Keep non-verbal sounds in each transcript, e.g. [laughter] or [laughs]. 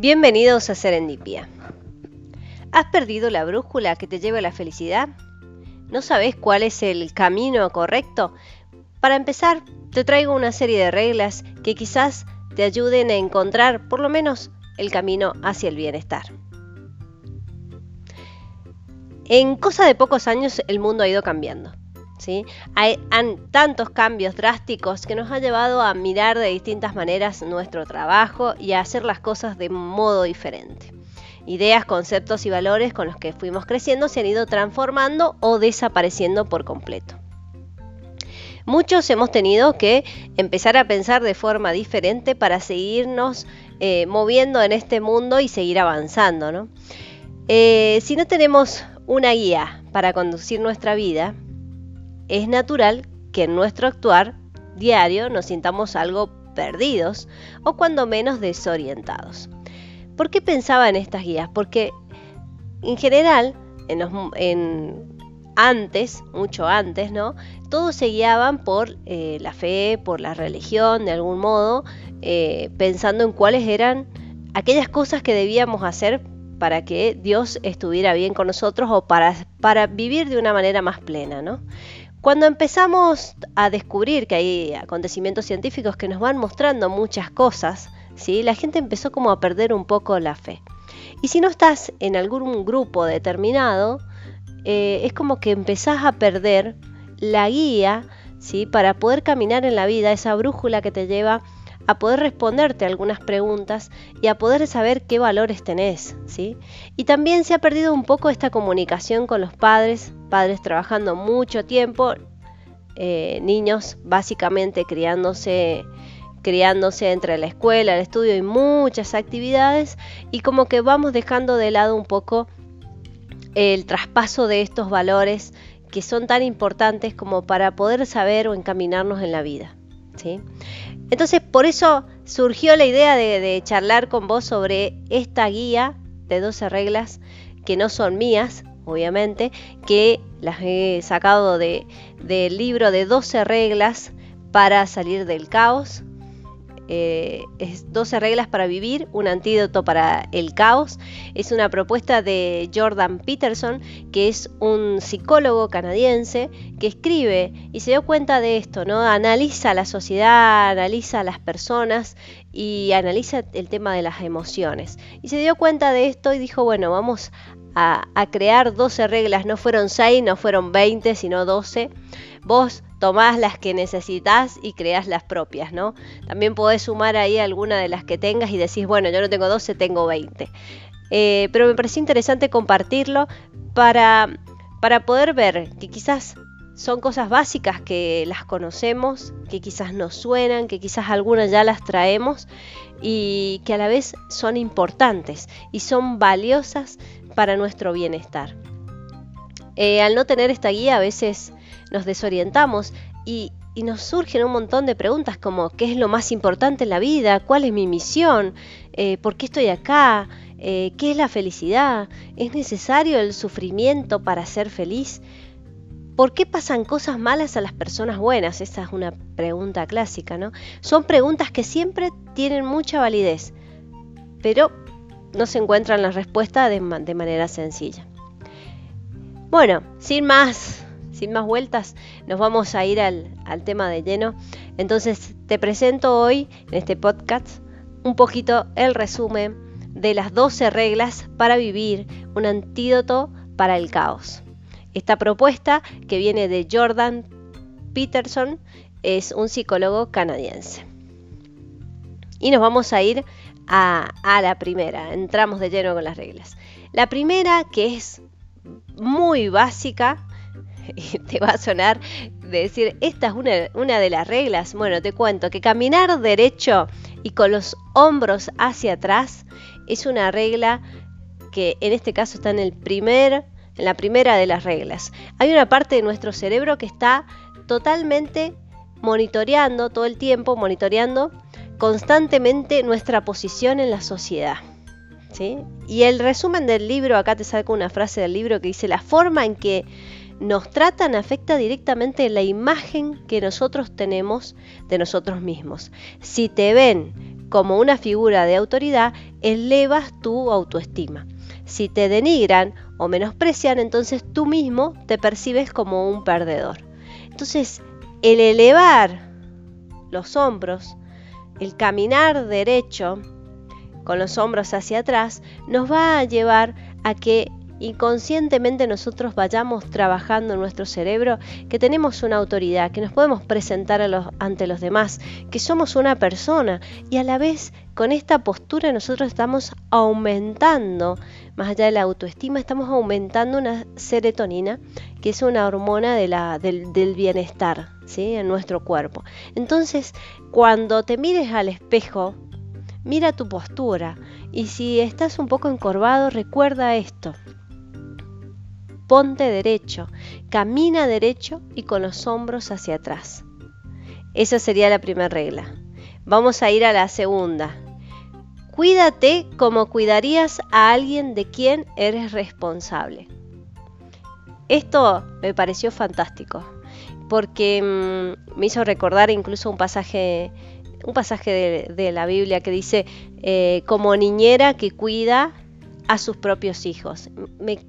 Bienvenidos a Serendipia. ¿Has perdido la brújula que te lleva a la felicidad? ¿No sabes cuál es el camino correcto? Para empezar, te traigo una serie de reglas que quizás te ayuden a encontrar por lo menos el camino hacia el bienestar. En cosa de pocos años el mundo ha ido cambiando. Hay tantos cambios drásticos que nos ha llevado a mirar de distintas maneras nuestro trabajo y a hacer las cosas de modo diferente. Ideas, conceptos y valores con los que fuimos creciendo se han ido transformando o desapareciendo por completo. Muchos hemos tenido que empezar a pensar de forma diferente para seguirnos eh, moviendo en este mundo y seguir avanzando. Eh, si no tenemos una guía para conducir nuestra vida, es natural que en nuestro actuar diario nos sintamos algo perdidos o cuando menos desorientados. ¿Por qué pensaba en estas guías? Porque en general, en, antes, mucho antes, ¿no? Todos se guiaban por eh, la fe, por la religión, de algún modo, eh, pensando en cuáles eran aquellas cosas que debíamos hacer para que Dios estuviera bien con nosotros o para, para vivir de una manera más plena, ¿no? Cuando empezamos a descubrir que hay acontecimientos científicos que nos van mostrando muchas cosas, ¿sí? la gente empezó como a perder un poco la fe. Y si no estás en algún grupo determinado, eh, es como que empezás a perder la guía ¿sí? para poder caminar en la vida, esa brújula que te lleva a poder responderte algunas preguntas y a poder saber qué valores tenés, ¿sí? Y también se ha perdido un poco esta comunicación con los padres, padres trabajando mucho tiempo, eh, niños básicamente criándose criándose entre la escuela, el estudio y muchas actividades y como que vamos dejando de lado un poco el traspaso de estos valores que son tan importantes como para poder saber o encaminarnos en la vida. ¿sí? Entonces, por eso surgió la idea de, charlar con vos sobre esta guía de 12 reglas que no son mías, obviamente, que las he sacado del libro de 12 reglas para salir del caos eh, es 12 reglas para vivir, un antídoto para el caos. Es una propuesta de Jordan Peterson, que es un psicólogo canadiense que escribe y se dio cuenta de esto, ¿no? Analiza la sociedad, analiza las personas y analiza el tema de las emociones. Y se dio cuenta de esto y dijo, bueno, vamos a, a crear 12 reglas, no fueron 6, no fueron 20, sino 12. Vos tomás las que necesitas y creas las propias, ¿no? También podés sumar ahí alguna de las que tengas y decís, bueno, yo no tengo 12, tengo 20. Eh, pero me pareció interesante compartirlo para, para poder ver que quizás son cosas básicas que las conocemos, que quizás nos suenan, que quizás algunas ya las traemos y que a la vez son importantes y son valiosas para nuestro bienestar. Eh, al no tener esta guía a veces nos desorientamos y, nos surgen un montón de preguntas como ¿qué es lo más importante en la vida? ¿Cuál es mi misión? Eh, ¿Por qué estoy acá? Eh, ¿Qué es la felicidad? ¿Es necesario el sufrimiento para ser feliz? ¿Por qué pasan cosas malas a las personas buenas? Esa es una pregunta clásica, ¿no? Son preguntas que siempre tienen mucha validez, pero no se encuentran las respuestas de manera sencilla. Bueno, sin más sin más vueltas, nos vamos a ir al, tema de lleno. Entonces te presento hoy en este podcast un poquito el resumen de las 12 reglas para vivir un antídoto para el caos. Esta propuesta que viene de Jordan Peterson es un psicólogo canadiense. Y nos vamos a ir a, a, la primera, entramos de lleno con las reglas. La primera, que es muy básica, [laughs] y te va a sonar de decir, esta es una, una, de las reglas. Bueno, te cuento que caminar derecho y con los hombros hacia atrás es una regla que en este caso está en el primer en la primera de las reglas. Hay una parte de nuestro cerebro que está totalmente monitoreando todo el tiempo, monitoreando constantemente nuestra posición en la sociedad. ¿sí? Y el resumen del libro, acá te saco una frase del libro que dice, la forma en que nos tratan afecta directamente la imagen que nosotros tenemos de nosotros mismos. Si te ven como una figura de autoridad, elevas tu autoestima. Si te denigran o menosprecian, entonces tú mismo te percibes como un perdedor. Entonces, el elevar los hombros, el caminar derecho con los hombros hacia atrás, nos va a llevar a que inconscientemente nosotros vayamos trabajando en nuestro cerebro que tenemos una autoridad, que nos podemos presentar ante los demás, que somos una persona y a la vez con esta postura nosotros estamos aumentando, más allá de la autoestima, estamos aumentando una serotonina, que es una hormona del, bienestar ¿sí? en nuestro cuerpo. Entonces, cuando te mires al espejo, mira tu postura y si estás un poco encorvado, recuerda esto ponte derecho, camina derecho y con los hombros hacia atrás. Esa sería la primera regla. Vamos a ir a la segunda. Cuídate como cuidarías a alguien de quien eres responsable. Esto me pareció fantástico porque mm, me hizo recordar incluso un pasaje, un pasaje de, la Biblia que dice, eh, como niñera que cuida a sus propios hijos.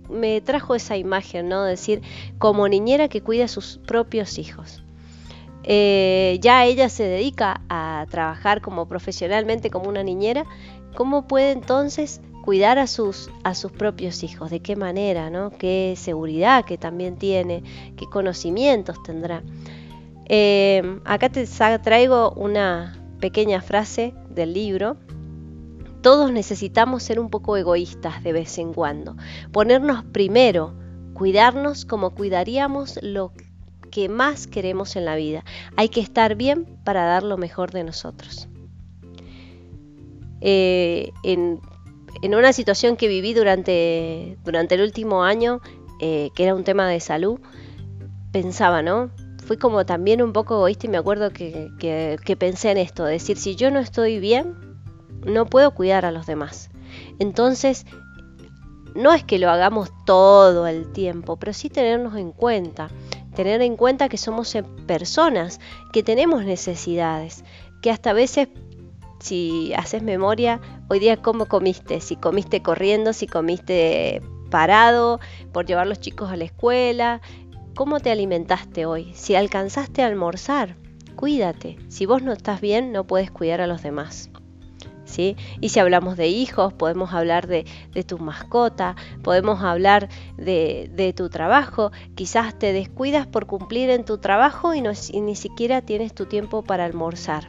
Me, trajo esa imagen, ¿no? Decir, como niñera que cuida a sus propios hijos. Eh, ya ella se dedica a trabajar como profesionalmente como una niñera, ¿cómo puede entonces cuidar a sus, a sus propios hijos? ¿De qué manera? ¿no? ¿Qué seguridad que también tiene? ¿Qué conocimientos tendrá? Eh, acá te traigo una pequeña frase del libro todos necesitamos ser un poco egoístas de vez en cuando, ponernos primero, cuidarnos como cuidaríamos lo que más queremos en la vida. Hay que estar bien para dar lo mejor de nosotros. Eh, en, una situación que viví durante, durante el último año, eh, que era un tema de salud, pensaba, ¿no? Fui como también un poco egoísta y me acuerdo que, que pensé en esto, decir, si yo no estoy bien, no puedo cuidar a los demás. Entonces, no es que lo hagamos todo el tiempo, pero sí tenernos en cuenta, tener en cuenta que somos personas, que tenemos necesidades, que hasta a veces, si haces memoria, hoy día cómo comiste, si comiste corriendo, si comiste parado por llevar los chicos a la escuela, cómo te alimentaste hoy, si alcanzaste a almorzar, cuídate, si vos no estás bien no puedes cuidar a los demás. Y si hablamos de hijos, podemos hablar de, tu mascota, podemos hablar de, tu trabajo. Quizás te descuidas por cumplir en tu trabajo y, ni siquiera tienes tu tiempo para almorzar.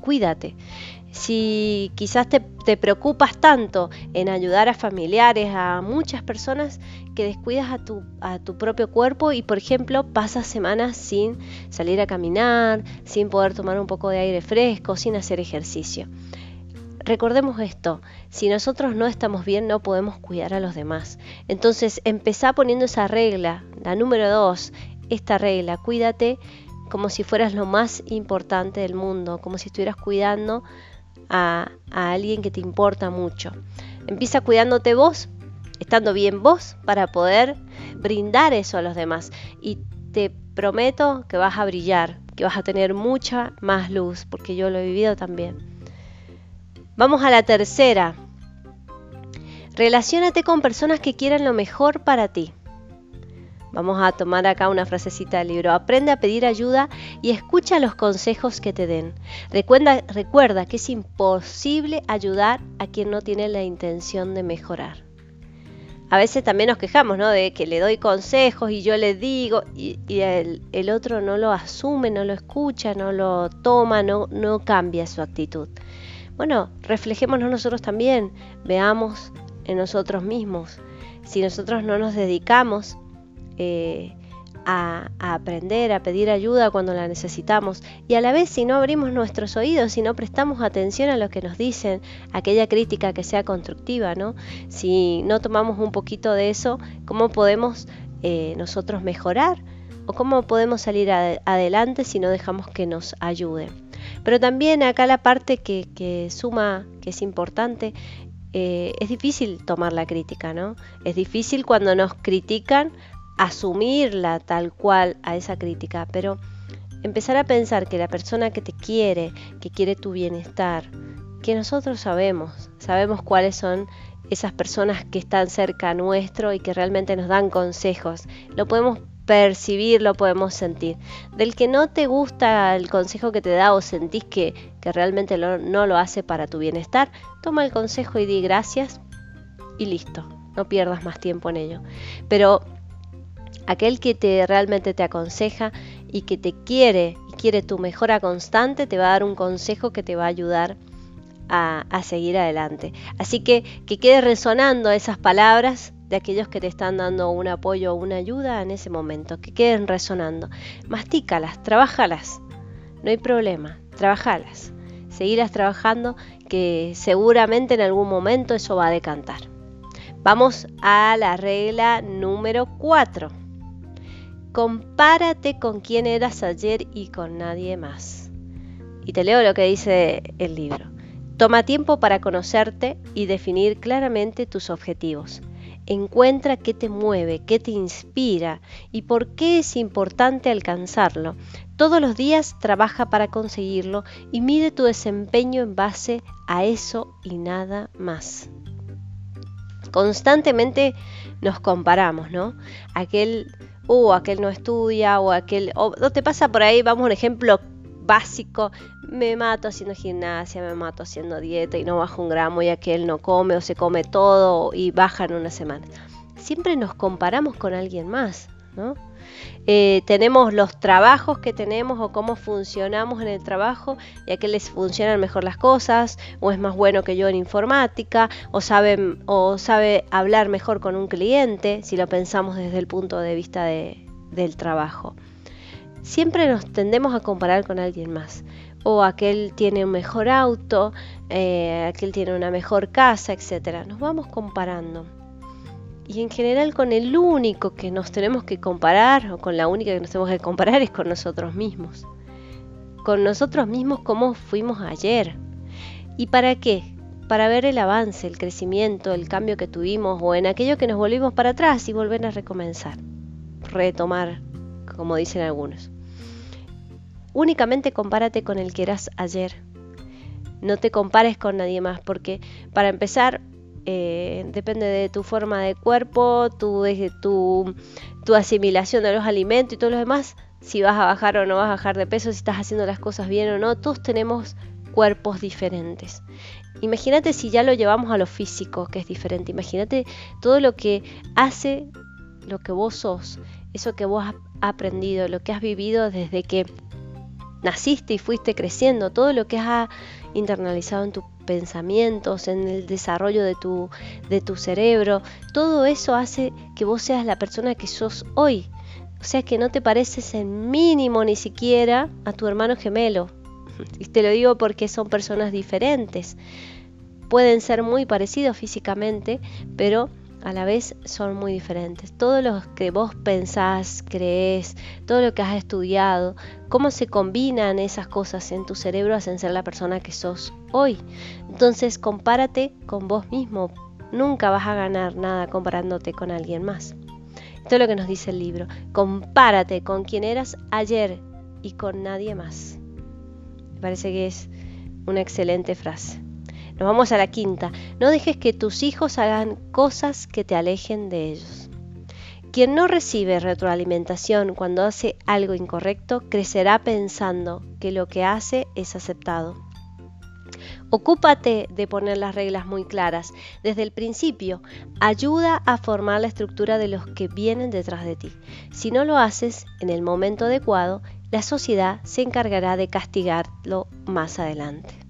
Cuídate. Si quizás te, preocupas tanto en ayudar a familiares, a muchas personas, que descuidas a tu propio cuerpo y, por ejemplo, pasas semanas sin salir a caminar, sin poder tomar un poco de aire fresco, sin hacer ejercicio. Recordemos esto, si nosotros no estamos bien no podemos cuidar a los demás. Entonces empezá poniendo esa regla, la número dos, esta regla, cuídate como si fueras lo más importante del mundo, como si estuvieras cuidando a, a alguien que te importa mucho. Empieza cuidándote vos, estando bien vos, para poder brindar eso a los demás. Y te prometo que vas a brillar, que vas a tener mucha más luz, porque yo lo he vivido también. Vamos a la tercera. Relaciónate con personas que quieran lo mejor para ti. Vamos a tomar acá una frasecita del libro. Aprende a pedir ayuda y escucha los consejos que te den. Recuerda, recuerda que es imposible ayudar a quien no tiene la intención de mejorar. A veces también nos quejamos, ¿no? De que le doy consejos y yo le digo y, el, el, otro no lo asume, no lo escucha, no lo toma, no, no cambia su actitud. Bueno, reflejémonos nosotros también, veamos en nosotros mismos. Si nosotros no nos dedicamos eh, a, aprender, a pedir ayuda cuando la necesitamos, y a la vez si no abrimos nuestros oídos, si no prestamos atención a lo que nos dicen, aquella crítica que sea constructiva, ¿no? Si no tomamos un poquito de eso, ¿cómo podemos eh, nosotros mejorar? ¿O cómo podemos salir adelante si no dejamos que nos ayuden? Pero también acá la parte que, suma, que es importante, eh, es difícil tomar la crítica, ¿no? Es difícil cuando nos critican asumirla tal cual a esa crítica, pero empezar a pensar que la persona que te quiere, que quiere tu bienestar, que nosotros sabemos, sabemos cuáles son esas personas que están cerca nuestro y que realmente nos dan consejos. Lo podemos percibir, lo podemos sentir. Del que no te gusta el consejo que te da o sentís que, realmente no lo hace para tu bienestar, toma el consejo y di gracias y listo. No pierdas más tiempo en ello. Pero aquel que te realmente te aconseja y que te quiere y quiere tu mejora constante, te va a dar un consejo que te va a ayudar a, seguir adelante. Así que que quede resonando esas palabras aquellos que te están dando un apoyo o una ayuda en ese momento, que queden resonando. Mastícalas, trabajalas, no hay problema, trabajalas. Seguirás trabajando que seguramente en algún momento eso va a decantar. Vamos a la regla número 4. Compárate con quien eras ayer y con nadie más. Y te leo lo que dice el libro. Toma tiempo para conocerte y definir claramente tus objetivos. Encuentra qué te mueve, qué te inspira y por qué es importante alcanzarlo. Todos los días trabaja para conseguirlo y mide tu desempeño en base a eso y nada más. Constantemente nos comparamos, ¿no? Aquel, uh, aquel no estudia o aquel, o te pasa por ahí, vamos a un ejemplo básico, me mato haciendo gimnasia, me mato haciendo dieta y no bajo un gramo y aquel no come o se come todo y baja en una semana. Siempre nos comparamos con alguien más, ¿no? Eh, tenemos los trabajos que tenemos o cómo funcionamos en el trabajo y a qué les funcionan mejor las cosas o es más bueno que yo en informática o sabe, o sabe hablar mejor con un cliente si lo pensamos desde el punto de vista del trabajo siempre nos tendemos a comparar con alguien más. O aquel tiene un mejor auto, eh, aquel tiene una mejor casa, etc. Nos vamos comparando. Y en general con el único que nos tenemos que comparar, o con la única que nos tenemos que comparar, es con nosotros mismos. Con nosotros mismos como fuimos ayer. ¿Y para qué? Para ver el avance, el crecimiento, el cambio que tuvimos o en aquello que nos volvimos para atrás y volver a recomenzar, retomar, como dicen algunos. Únicamente compárate con el que eras ayer. No te compares con nadie más, porque para empezar, eh, depende de tu forma de cuerpo, tu, tu, tu asimilación de los alimentos y todo lo demás, si vas a bajar o no vas a bajar de peso, si estás haciendo las cosas bien o no, todos tenemos cuerpos diferentes. Imagínate si ya lo llevamos a lo físico, que es diferente. Imagínate todo lo que hace lo que vos sos, eso que vos has aprendido, lo que has vivido desde que naciste y fuiste creciendo, todo lo que has internalizado en tus pensamientos, en el desarrollo de tu, de tu cerebro, todo eso hace que vos seas la persona que sos hoy. O sea que no te pareces en mínimo ni siquiera a tu hermano gemelo. Y te lo digo porque son personas diferentes. Pueden ser muy parecidos físicamente, pero a la vez son muy diferentes. Todo lo que vos pensás, crees, todo lo que has estudiado, cómo se combinan esas cosas en tu cerebro hacen ser la persona que sos hoy. Entonces compárate con vos mismo. Nunca vas a ganar nada comparándote con alguien más. Esto es lo que nos dice el libro. Compárate con quien eras ayer y con nadie más. Me parece que es una excelente frase. Nos vamos a la quinta. No dejes que tus hijos hagan cosas que te alejen de ellos. Quien no recibe retroalimentación cuando hace algo incorrecto crecerá pensando que lo que hace es aceptado. Ocúpate de poner las reglas muy claras desde el principio. Ayuda a formar la estructura de los que vienen detrás de ti. Si no lo haces en el momento adecuado, la sociedad se encargará de castigarlo más adelante.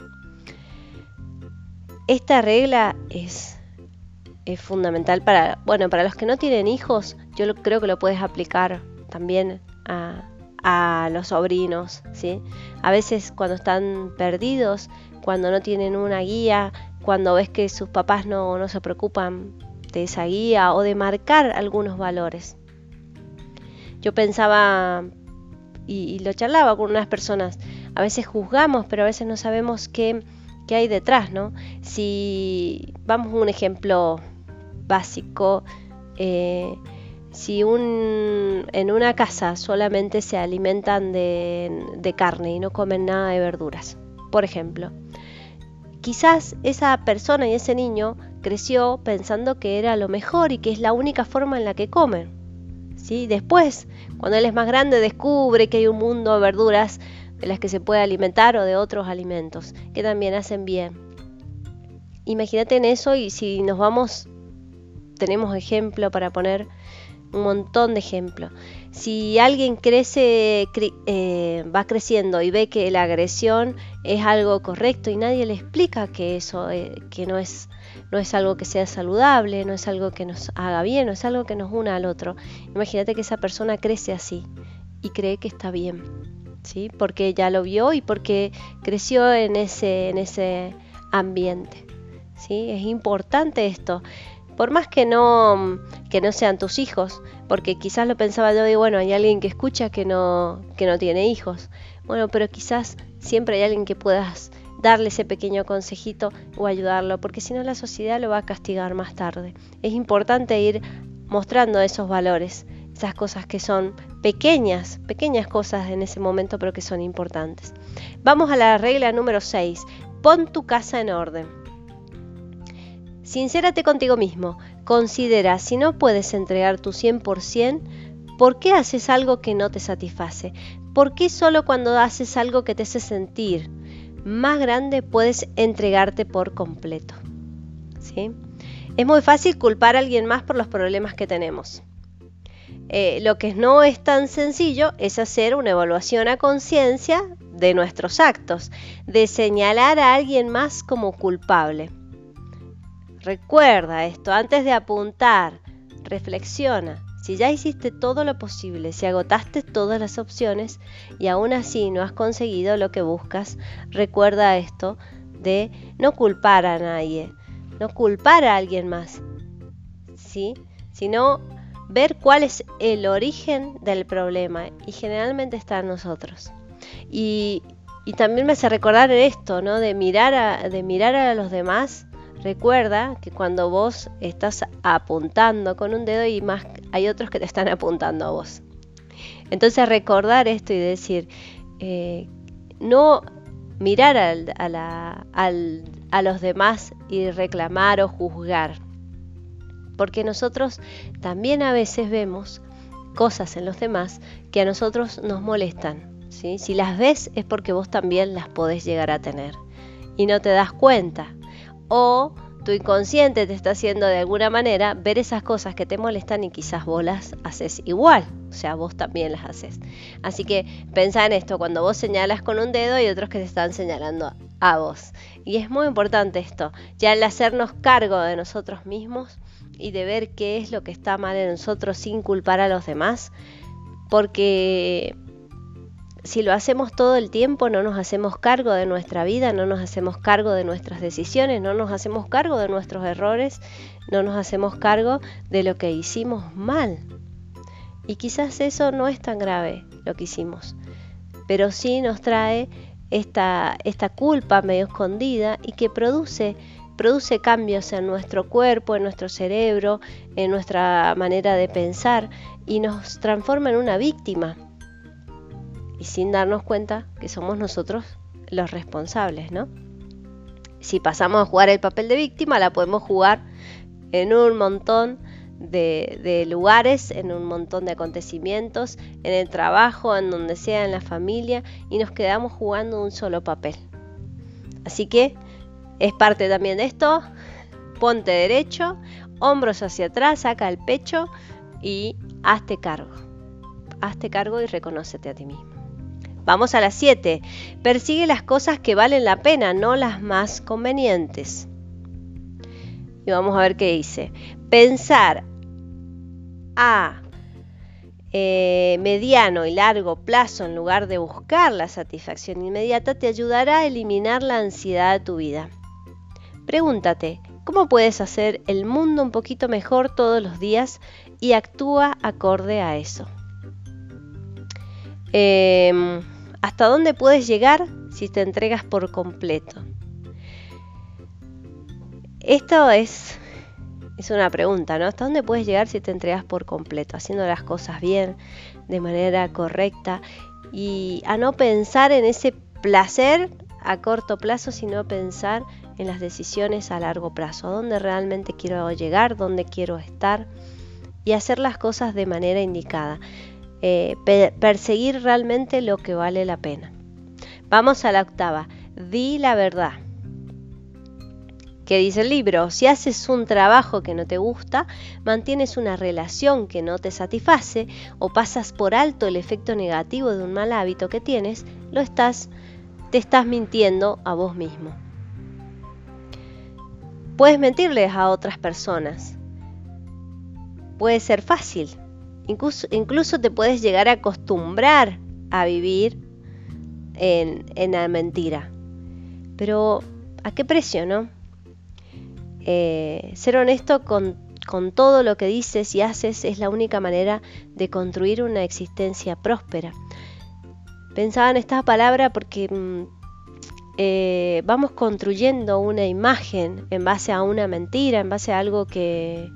Esta regla es, fundamental para, bueno, para los que no tienen hijos, yo creo que lo puedes aplicar también a, los sobrinos, ¿sí? A veces cuando están perdidos, cuando no tienen una guía, cuando ves que sus papás no, no se preocupan de esa guía o de marcar algunos valores. Yo pensaba y, y, lo charlaba con unas personas, a veces juzgamos, pero a veces no sabemos qué qué hay detrás, ¿no? Si vamos a un ejemplo básico, eh, si en una casa solamente se alimentan de, carne y no comen nada de verduras, por ejemplo, quizás esa persona y ese niño creció pensando que era lo mejor y que es la única forma en la que comen. ¿sí? Después, cuando él es más grande, descubre que hay un mundo de verduras de las que se puede alimentar o de otros alimentos que también hacen bien. Imagínate en eso y si nos vamos, tenemos ejemplo para poner un montón de ejemplos. Si alguien crece, eh, va creciendo y ve que la agresión es algo correcto y nadie le explica que eso eh, que no es no es algo que sea saludable, no es algo que nos haga bien, no es algo que nos una al otro. Imagínate que esa persona crece así y cree que está bien, ¿sí? Porque ya lo vio y porque creció en ese, en ese ambiente, ¿sí? Es importante esto por más que no, que no sean tus hijos, porque quizás lo pensaba yo de, bueno, hay alguien que escucha que no, que no tiene hijos. Bueno, pero quizás siempre hay alguien que puedas darle ese pequeño consejito o ayudarlo, porque si no la sociedad lo va a castigar más tarde. Es importante ir mostrando esos valores, esas cosas que son pequeñas, pequeñas cosas en ese momento, pero que son importantes. Vamos a la regla número 6. Pon tu casa en orden. Sincérate contigo mismo. Considera si no puedes entregar tu 100%, ¿por qué haces algo que no te satisface? ¿Por qué solo cuando haces algo que te hace sentir más grande puedes entregarte por completo? ¿Sí? Es muy fácil culpar a alguien más por los problemas que tenemos. Eh, lo que no es tan sencillo es hacer una evaluación a conciencia de nuestros actos, de señalar a alguien más como culpable. Recuerda esto, antes de apuntar, reflexiona. Si ya hiciste todo lo posible, si agotaste todas las opciones y aún así no has conseguido lo que buscas, recuerda esto de no culpar a nadie, no culpar a alguien más, ¿sí? sino ver cuál es el origen del problema y generalmente está en nosotros. Y, también me hace recordar esto, ¿no? de, mirar a, de mirar a los demás Recuerda que cuando vos estás apuntando con un dedo y más hay otros que te están apuntando a vos. Entonces recordar esto y decir, eh, no mirar a los demás y reclamar o juzgar. Porque nosotros también a veces vemos cosas en los demás que a nosotros nos molestan. Si las ves es porque vos también las podés llegar a tener y no te das cuenta o tu inconsciente te está haciendo de alguna manera ver esas cosas que te molestan y quizás vos las haces igual, o sea, vos también las haces. Así que pensá en esto, cuando vos señalas con un dedo y otros que te están señalando a vos. Y es muy importante esto, ya el hacernos cargo de nosotros mismos y de ver qué es lo que está mal en nosotros sin culpar a los demás, porque si lo hacemos todo el tiempo, no nos hacemos cargo de nuestra vida, no nos hacemos cargo de nuestras decisiones, no nos hacemos cargo de nuestros errores, no nos hacemos cargo de lo que hicimos mal. Y quizás eso no es tan grave lo que hicimos, pero sí nos trae esta, esta culpa medio escondida y que produce produce cambios en nuestro cuerpo, en nuestro cerebro, en nuestra manera de pensar y nos transforma en una víctima y sin darnos cuenta que somos nosotros los responsables, ¿no? Si pasamos a jugar el papel de víctima, la podemos jugar en un montón de, lugares, en un montón de acontecimientos, en el trabajo, en donde sea, en la familia, y nos quedamos jugando un solo papel. Así que es parte también de esto. Ponte derecho, hombros hacia atrás, saca el pecho y hazte cargo. Hazte cargo y reconócete a ti mismo. Vamos a las 7. Persigue las cosas que valen la pena, no las más convenientes. Y vamos a ver qué dice. Pensar a eh, mediano y largo plazo en lugar de buscar la satisfacción inmediata te ayudará a eliminar la ansiedad de tu vida. Pregúntate, ¿cómo puedes hacer el mundo un poquito mejor todos los días y actúa acorde a eso? Eh, hasta dónde puedes llegar si te entregas por completo. Esto es es una pregunta, ¿no? ¿Hasta dónde puedes llegar si te entregas por completo, haciendo las cosas bien, de manera correcta y a no pensar en ese placer a corto plazo, sino pensar en las decisiones a largo plazo, a dónde realmente quiero llegar, dónde quiero estar y hacer las cosas de manera indicada, eh, perseguir realmente lo que vale la pena. Vamos a la octava, di la verdad. ¿Qué dice el libro? Si haces un trabajo que no te gusta, mantienes una relación que no te satisface o pasas por alto el efecto negativo de un mal hábito que tienes, lo estás, te estás mintiendo a vos mismo. Puedes mentirles a otras personas. Puede ser fácil. Incluso, te puedes llegar a acostumbrar a vivir en, la mentira. Pero, ¿a qué precio, no? Eh, ser honesto con, todo lo que dices y haces es la única manera de construir una existencia próspera. Pensaba en esta palabra porque mm, eh, vamos construyendo una imagen en base a una mentira, en base a algo que,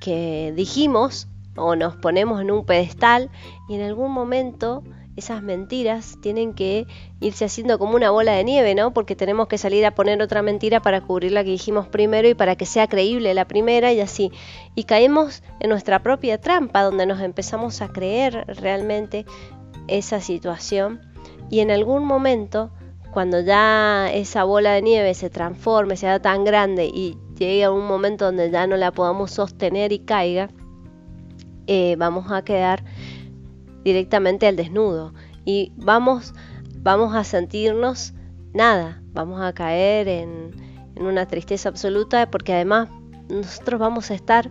que dijimos o nos ponemos en un pedestal y en algún momento esas mentiras tienen que irse haciendo como una bola de nieve, ¿no? Porque tenemos que salir a poner otra mentira para cubrir la que dijimos primero y para que sea creíble la primera y así. Y caemos en nuestra propia trampa donde nos empezamos a creer realmente esa situación y en algún momento cuando ya esa bola de nieve se transforme, sea tan grande y llegue a un momento donde ya no la podamos sostener y caiga, eh, vamos a quedar directamente al desnudo. Y vamos, vamos a sentirnos nada, vamos a caer en, una tristeza absoluta porque además nosotros vamos a estar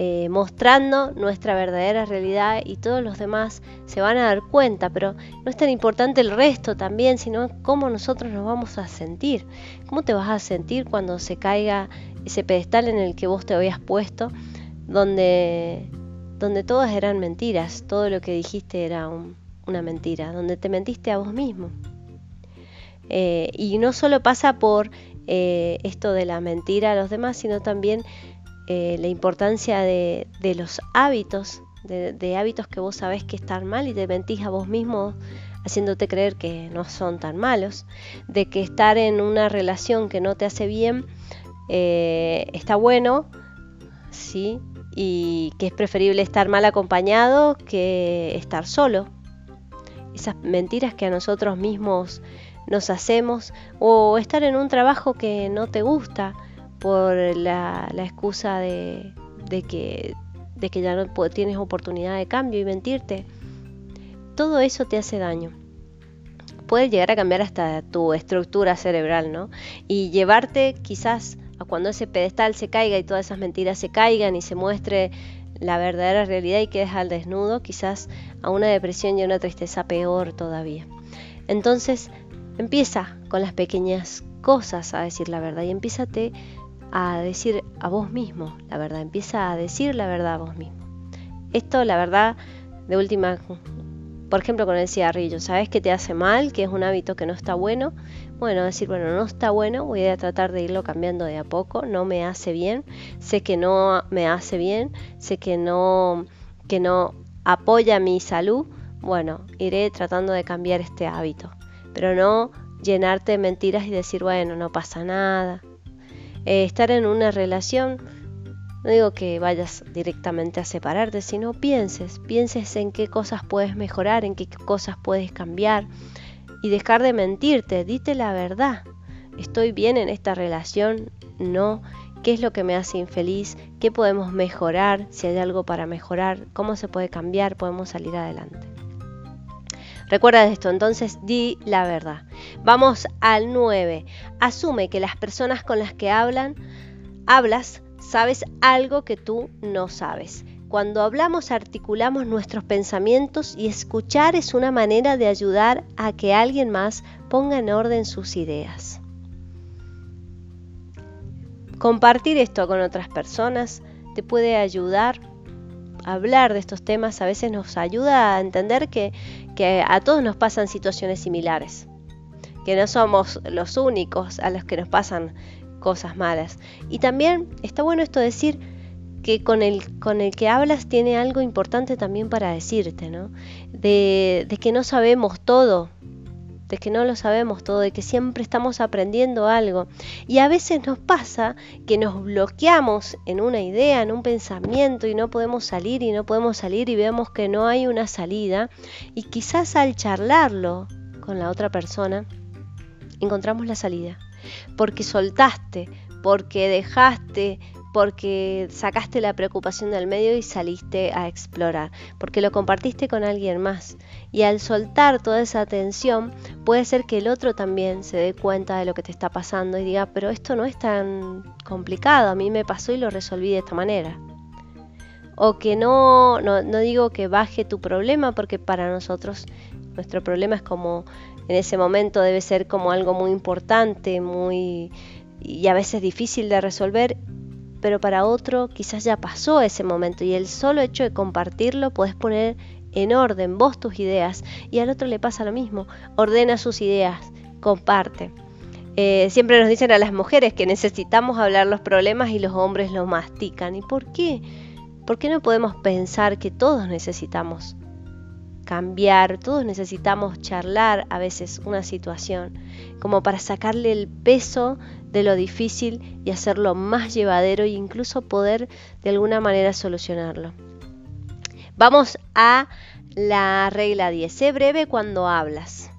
eh, mostrando nuestra verdadera realidad y todos los demás se van a dar cuenta, pero no es tan importante el resto también, sino cómo nosotros nos vamos a sentir. ¿Cómo te vas a sentir cuando se caiga ese pedestal en el que vos te habías puesto, donde donde todas eran mentiras, todo lo que dijiste era una mentira, donde te mentiste a vos mismo. Eh, y no solo pasa por eh, esto de la mentira a los demás, sino también eh, la importancia de, los hábitos, de, hábitos que vos sabés que están mal y te mentís a vos mismo haciéndote creer que no son tan malos, de que estar en una relación que no te hace bien está bueno, sí, y que es preferible estar mal acompañado que estar solo. Esas mentiras que a nosotros mismos nos hacemos o estar en un trabajo que no te gusta por la, excusa de, que, ya no tienes oportunidad de cambio y mentirte. Todo eso te hace daño. Puede llegar a cambiar hasta tu estructura cerebral, ¿no? Y llevarte quizás a cuando ese pedestal se caiga y todas esas mentiras se caigan y se muestre la verdadera realidad y quedes al desnudo, quizás a una depresión y a una tristeza peor todavía. Entonces, empieza con las pequeñas cosas a decir la verdad y empiézate a decir a vos mismo la verdad, empieza a decir la verdad a vos mismo. Esto, la verdad, de última por ejemplo, con el cigarrillo, sabes que te hace mal, que es un hábito que no está bueno. Bueno, decir, bueno, no está bueno, voy a tratar de irlo cambiando de a poco, no me hace bien, sé que no me hace bien, sé que no, que no apoya mi salud. Bueno, iré tratando de cambiar este hábito, pero no llenarte de mentiras y decir, bueno, no pasa nada. Eh, estar en una relación no digo que vayas directamente a separarte, sino pienses, pienses en qué cosas puedes mejorar, en qué cosas puedes cambiar y dejar de mentirte, dite la verdad. ¿Estoy bien en esta relación? No. ¿Qué es lo que me hace infeliz? ¿Qué podemos mejorar? Si hay algo para mejorar, ¿cómo se puede cambiar? Podemos salir adelante. Recuerda esto, entonces di la verdad. Vamos al 9. Asume que las personas con las que hablas sabes algo que tú no sabes. Cuando hablamos articulamos nuestros pensamientos y escuchar es una manera de ayudar a que alguien más ponga en orden sus ideas. Compartir esto con otras personas te puede ayudar. Hablar de estos temas a veces nos ayuda a entender que, a todos nos pasan situaciones similares, que no somos los únicos a los que nos pasan cosas malas. Y también está bueno esto de decir que con el, con el que hablas tiene algo importante también para decirte, ¿no? De, de que no sabemos todo, de que no lo sabemos todo, de que siempre estamos aprendiendo algo. Y a veces nos pasa que nos bloqueamos en una idea, en un pensamiento y no podemos salir y no podemos salir y vemos que no hay una salida. Y quizás al charlarlo con la otra persona, encontramos la salida. Porque soltaste, porque dejaste porque sacaste la preocupación del medio y saliste a explorar, porque lo compartiste con alguien más. Y al soltar toda esa tensión, puede ser que el otro también se dé cuenta de lo que te está pasando y diga, pero esto no es tan complicado, a mí me pasó y lo resolví de esta manera. O que no, no, no digo que baje tu problema, porque para nosotros nuestro problema es como, en ese momento debe ser como algo muy importante, muy y a veces difícil de resolver pero para otro quizás ya pasó ese momento y el solo hecho de compartirlo puedes poner en orden vos tus ideas y al otro le pasa lo mismo, ordena sus ideas, comparte. Eh, siempre nos dicen a las mujeres que necesitamos hablar los problemas y los hombres los mastican. ¿Y por qué? ¿Por qué no podemos pensar que todos necesitamos cambiar, todos necesitamos charlar a veces una situación, como para sacarle el peso de lo difícil y hacerlo más llevadero e incluso poder de alguna manera solucionarlo. Vamos a la regla 10. Sé breve cuando hablas.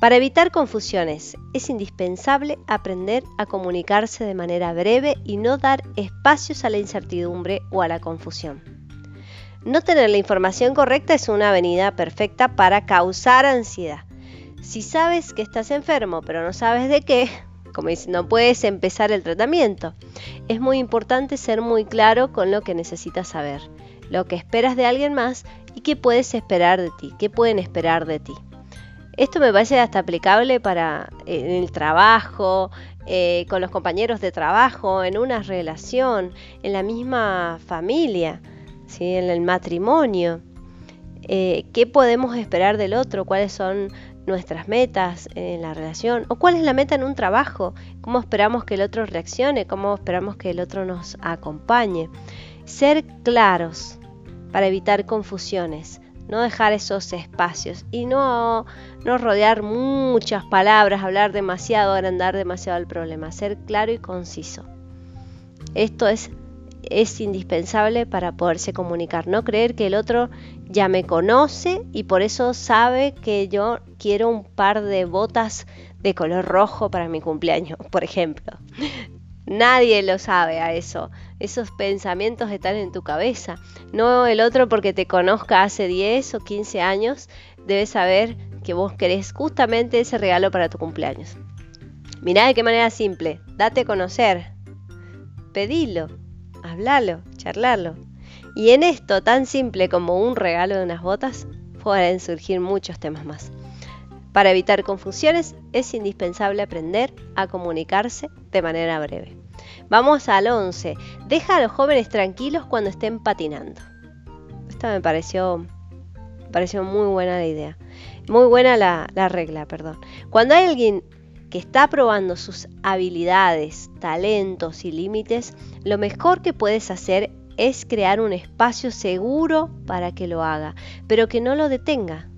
Para evitar confusiones, es indispensable aprender a comunicarse de manera breve y no dar espacios a la incertidumbre o a la confusión. No tener la información correcta es una avenida perfecta para causar ansiedad. Si sabes que estás enfermo pero no sabes de qué, como dice, no puedes empezar el tratamiento. Es muy importante ser muy claro con lo que necesitas saber, lo que esperas de alguien más y qué puedes esperar de ti, qué pueden esperar de ti. Esto me parece hasta aplicable para eh, el trabajo, eh, con los compañeros de trabajo, en una relación, en la misma familia, en el matrimonio. Eh, ¿Qué podemos esperar del otro? ¿Cuáles son nuestras metas en la relación o cuál es la meta en un trabajo, cómo esperamos que el otro reaccione, cómo esperamos que el otro nos acompañe. Ser claros para evitar confusiones, no dejar esos espacios y no, no rodear muchas palabras, hablar demasiado, agrandar demasiado el problema, ser claro y conciso. Esto es es indispensable para poderse comunicar. No creer que el otro ya me conoce y por eso sabe que yo quiero un par de botas de color rojo para mi cumpleaños, por ejemplo. Nadie lo sabe a eso. Esos pensamientos están en tu cabeza. No el otro porque te conozca hace 10 o 15 años debe saber que vos querés justamente ese regalo para tu cumpleaños. Mirá de qué manera simple. Date a conocer. Pedilo hablalo, charlarlo. Y en esto tan simple como un regalo de unas botas, pueden surgir muchos temas más. Para evitar confusiones es indispensable aprender a comunicarse de manera breve. Vamos al 11. Deja a los jóvenes tranquilos cuando estén patinando. Esta me pareció, pareció muy buena la idea. Muy buena la, la regla, perdón. Cuando alguien que está probando sus habilidades, talentos y límites, lo mejor que puedes hacer es crear un espacio seguro para que lo haga, pero que no lo detenga.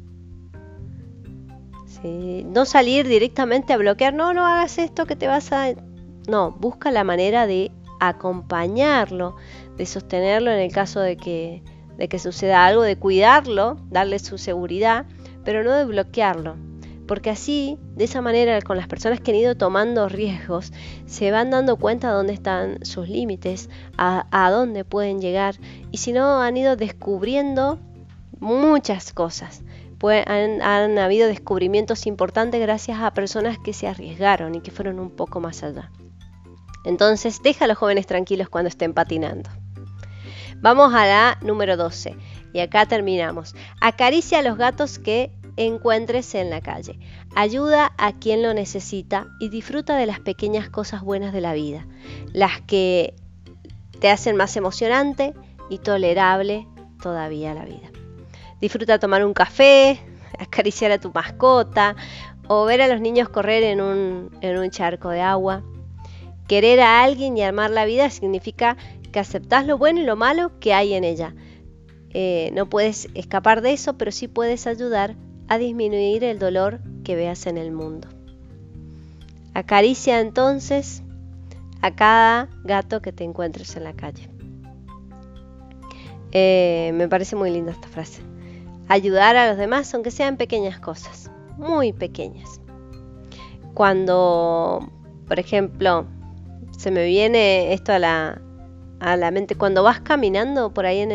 No salir directamente a bloquear, no, no hagas esto que te vas a... No, busca la manera de acompañarlo, de sostenerlo en el caso de que, de que suceda algo, de cuidarlo, darle su seguridad, pero no de bloquearlo porque así, de esa manera, con las personas que han ido tomando riesgos, se van dando cuenta de dónde están sus límites, a, dónde pueden llegar, y si no, han ido descubriendo muchas cosas. han, han, habido descubrimientos importantes gracias a personas que se arriesgaron y que fueron un poco más allá. Entonces, deja a los jóvenes tranquilos cuando estén patinando. Vamos a la número 12. Y acá terminamos. Acaricia a los gatos que encuentres en la calle. Ayuda a quien lo necesita y disfruta de las pequeñas cosas buenas de la vida, las que te hacen más emocionante y tolerable todavía la vida. Disfruta tomar un café, [laughs] acariciar a tu mascota o ver a los niños correr en un, en un charco de agua. Querer a alguien y armar la vida significa que aceptás lo bueno y lo malo que hay en ella. Eh, no puedes escapar de eso, pero sí puedes ayudar a disminuir el dolor que veas en el mundo. Acaricia entonces a cada gato que te encuentres en la calle. Eh, me parece muy linda esta frase. Ayudar a los demás, aunque sean pequeñas cosas, muy pequeñas. Cuando, por ejemplo, se me viene esto a la, a la mente, cuando vas caminando por ahí en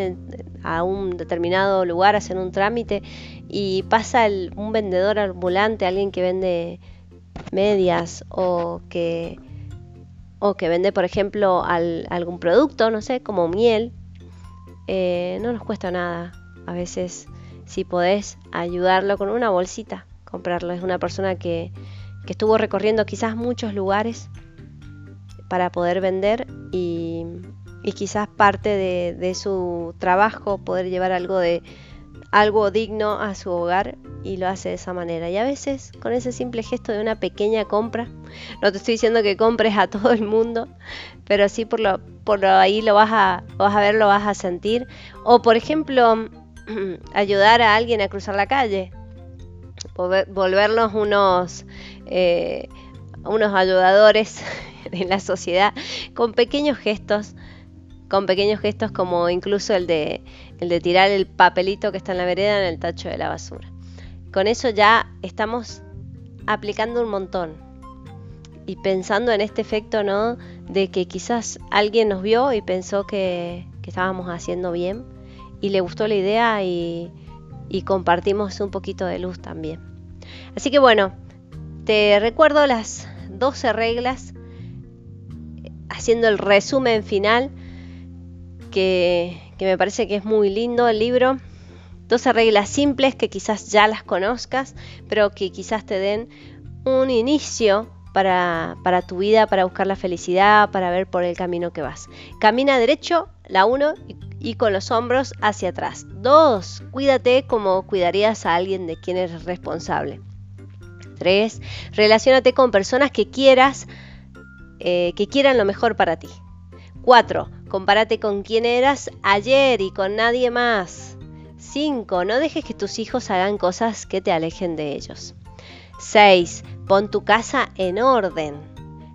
a un determinado lugar, hacer un trámite y pasa un vendedor ambulante, alguien que vende medias o que, o que vende, por ejemplo, algún producto, no sé, como miel, eh, no nos cuesta nada. A veces, si podés ayudarlo con una bolsita, comprarlo. Es una persona que, que estuvo recorriendo quizás muchos lugares para poder vender y, y quizás parte de, su trabajo poder llevar algo de algo digno a su hogar y lo hace de esa manera. Y a veces con ese simple gesto de una pequeña compra, no te estoy diciendo que compres a [laughs] todo el mundo, pero sí por lo, por ahí lo vas a, vas a ver, lo vas a sentir. O por ejemplo, [clears throat] ayudar a alguien a cruzar la calle, volverlos unos, eh, unos ayudadores [laughs] en la sociedad con pequeños gestos con pequeños gestos como incluso el de, el de tirar el papelito que está en la vereda en el tacho de la basura. Con eso ya estamos aplicando un montón y pensando en este efecto, ¿no? De que quizás alguien nos vio y pensó que, estábamos haciendo bien y le gustó la idea y, y compartimos un poquito de luz también. Así que bueno, te recuerdo las 12 reglas, haciendo el resumen final que, me parece que es muy lindo el libro. 12 reglas simples que quizás ya las conozcas, pero que quizás te den un inicio para, tu vida, para buscar la felicidad, para ver por el camino que vas. Camina derecho, la 1, y, y, con los hombros hacia atrás. 2. Cuídate como cuidarías a alguien de quien eres responsable. 3. Relaciónate con personas que quieras, eh, que quieran lo mejor para ti. 4. Compárate con quien eras ayer y con nadie más. 5. No dejes que tus hijos hagan cosas que te alejen de ellos. 6. Pon tu casa en orden.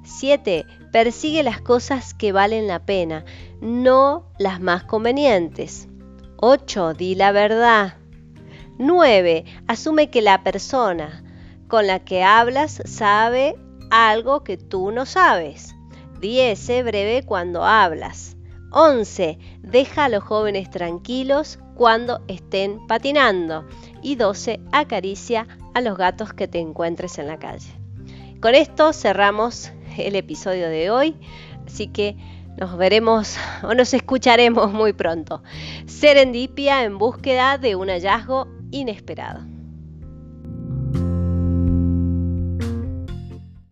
7. Persigue las cosas que valen la pena, no las más convenientes. 8. Di la verdad. 9. Asume que la persona con la que hablas sabe algo que tú no sabes. 10. Sé breve cuando hablas. 11. Deja a los jóvenes tranquilos cuando estén patinando. Y 12. Acaricia a los gatos que te encuentres en la calle. Con esto cerramos el episodio de hoy. Así que nos veremos [laughs] o nos escucharemos muy pronto. Serendipia en búsqueda de un hallazgo inesperado.